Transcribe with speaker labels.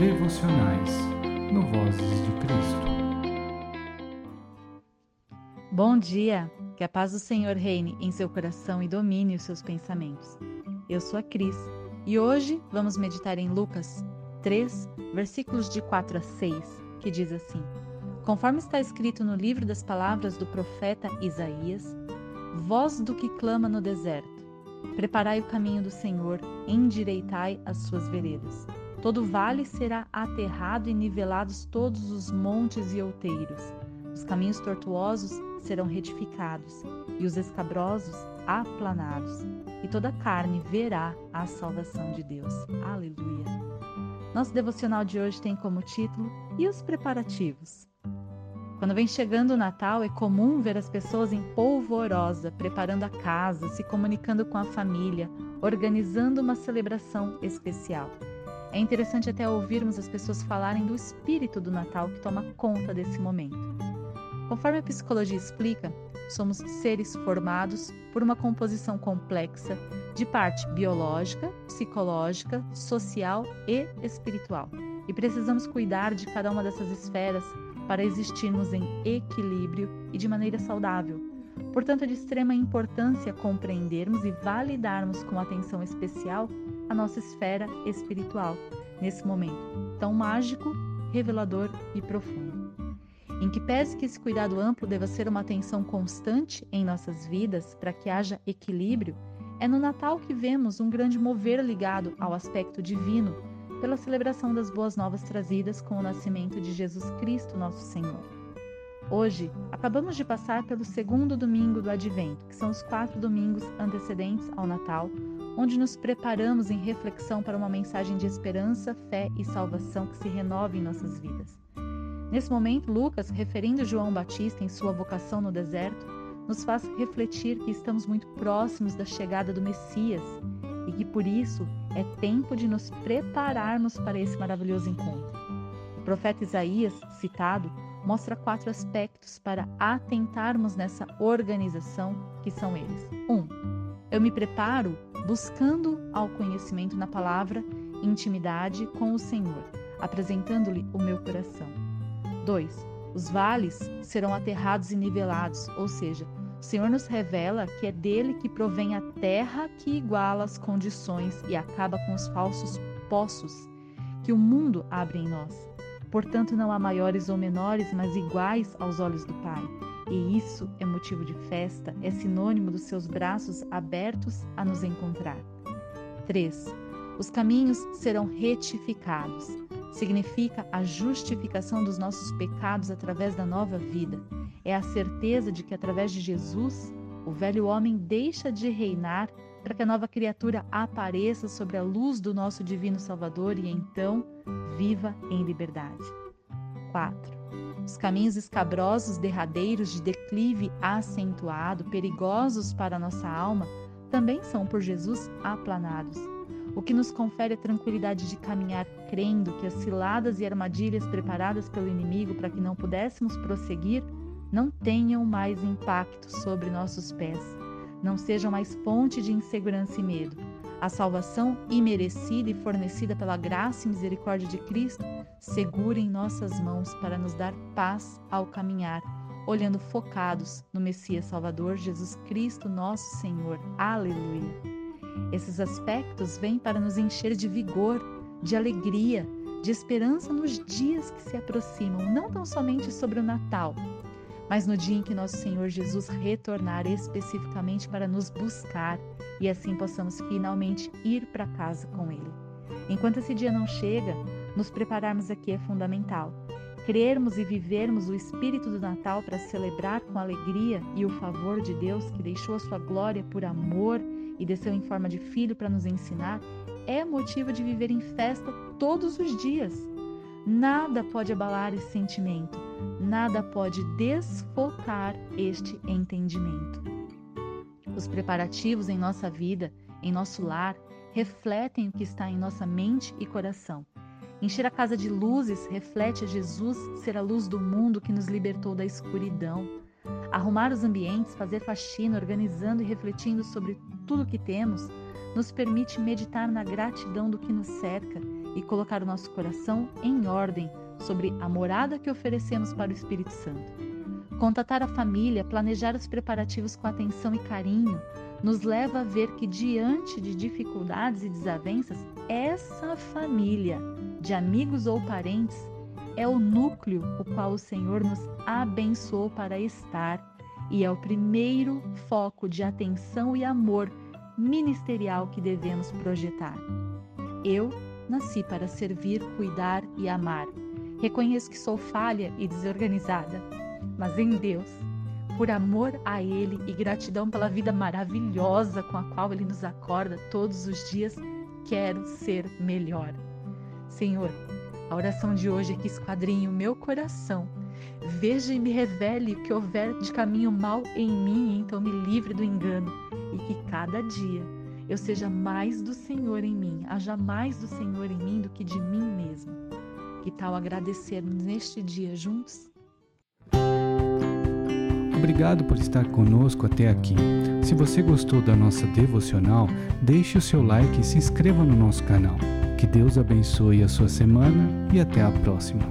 Speaker 1: devocionais no Vozes de Cristo.
Speaker 2: Bom dia! Que a paz do Senhor reine em seu coração e domine os seus pensamentos. Eu sou a Cris e hoje vamos meditar em Lucas 3, versículos de 4 a 6, que diz assim: Conforme está escrito no livro das palavras do profeta Isaías, voz do que clama no deserto, preparai o caminho do Senhor, endireitai as suas veredas. Todo vale será aterrado e nivelados todos os montes e outeiros. Os caminhos tortuosos serão retificados e os escabrosos aplanados. E toda carne verá a salvação de Deus. Aleluia. Nosso devocional de hoje tem como título E os preparativos? Quando vem chegando o Natal, é comum ver as pessoas em polvorosa, preparando a casa, se comunicando com a família, organizando uma celebração especial. É interessante até ouvirmos as pessoas falarem do espírito do Natal que toma conta desse momento. Conforme a psicologia explica, somos seres formados por uma composição complexa de parte biológica, psicológica, social e espiritual. E precisamos cuidar de cada uma dessas esferas para existirmos em equilíbrio e de maneira saudável. Portanto, é de extrema importância compreendermos e validarmos com atenção especial a nossa esfera espiritual nesse momento tão mágico, revelador e profundo. Em que pese que esse cuidado amplo deva ser uma atenção constante em nossas vidas para que haja equilíbrio, é no Natal que vemos um grande mover ligado ao aspecto divino pela celebração das boas novas trazidas com o nascimento de Jesus Cristo, nosso Senhor. Hoje, acabamos de passar pelo segundo domingo do Advento, que são os quatro domingos antecedentes ao Natal, onde nos preparamos em reflexão para uma mensagem de esperança, fé e salvação que se renove em nossas vidas. Nesse momento, Lucas, referindo João Batista em sua vocação no deserto, nos faz refletir que estamos muito próximos da chegada do Messias e que por isso é tempo de nos prepararmos para esse maravilhoso encontro. O profeta Isaías, citado, mostra quatro aspectos para atentarmos nessa organização, que são eles. 1. Um, eu me preparo buscando ao conhecimento na palavra, intimidade com o Senhor, apresentando-lhe o meu coração. 2. Os vales serão aterrados e nivelados, ou seja, o Senhor nos revela que é dele que provém a terra que iguala as condições e acaba com os falsos poços que o mundo abre em nós. Portanto, não há maiores ou menores, mas iguais aos olhos do Pai. E isso é motivo de festa, é sinônimo dos seus braços abertos a nos encontrar. 3. Os caminhos serão retificados. Significa a justificação dos nossos pecados através da nova vida. É a certeza de que através de Jesus, o velho homem deixa de reinar para que a nova criatura apareça sobre a luz do nosso divino Salvador e então viva em liberdade. 4. Os caminhos escabrosos, derradeiros, de declive acentuado, perigosos para nossa alma, também são por Jesus aplanados, o que nos confere a tranquilidade de caminhar crendo que as ciladas e armadilhas preparadas pelo inimigo para que não pudéssemos prosseguir não tenham mais impacto sobre nossos pés, não sejam mais fonte de insegurança e medo. A salvação imerecida e fornecida pela graça e misericórdia de Cristo segura em nossas mãos para nos dar paz ao caminhar, olhando focados no Messias Salvador Jesus Cristo, nosso Senhor. Aleluia! Esses aspectos vêm para nos encher de vigor, de alegria, de esperança nos dias que se aproximam, não tão somente sobre o Natal, mas no dia em que nosso Senhor Jesus retornar especificamente para nos buscar e assim possamos finalmente ir para casa com Ele. Enquanto esse dia não chega, nos prepararmos aqui é fundamental. Crermos e vivermos o espírito do Natal para celebrar com alegria e o favor de Deus que deixou a sua glória por amor e desceu em forma de filho para nos ensinar, é motivo de viver em festa todos os dias. Nada pode abalar esse sentimento, nada pode desfocar este entendimento. Os preparativos em nossa vida, em nosso lar, refletem o que está em nossa mente e coração. Encher a casa de luzes reflete a Jesus ser a luz do mundo que nos libertou da escuridão. Arrumar os ambientes, fazer faxina, organizando e refletindo sobre tudo o que temos, nos permite meditar na gratidão do que nos cerca e colocar o nosso coração em ordem sobre a morada que oferecemos para o Espírito Santo. Contatar a família, planejar os preparativos com atenção e carinho, nos leva a ver que, diante de dificuldades e desavenças, essa família, de amigos ou parentes, é o núcleo o qual o Senhor nos abençoou para estar e é o primeiro foco de atenção e amor ministerial que devemos projetar. Eu nasci para servir, cuidar e amar. Reconheço que sou falha e desorganizada, mas em Deus, por amor a Ele e gratidão pela vida maravilhosa com a qual Ele nos acorda todos os dias, quero ser melhor. Senhor, a oração de hoje é que esquadrinhe o meu coração. Veja e me revele o que houver de caminho mal em mim, então me livre do engano, e que cada dia eu seja mais do Senhor em mim, haja mais do Senhor em mim do que de mim mesmo. Que tal agradecermos neste dia juntos?
Speaker 1: Obrigado por estar conosco até aqui. Se você gostou da nossa devocional, deixe o seu like e se inscreva no nosso canal. Que Deus abençoe a sua semana e até a próxima.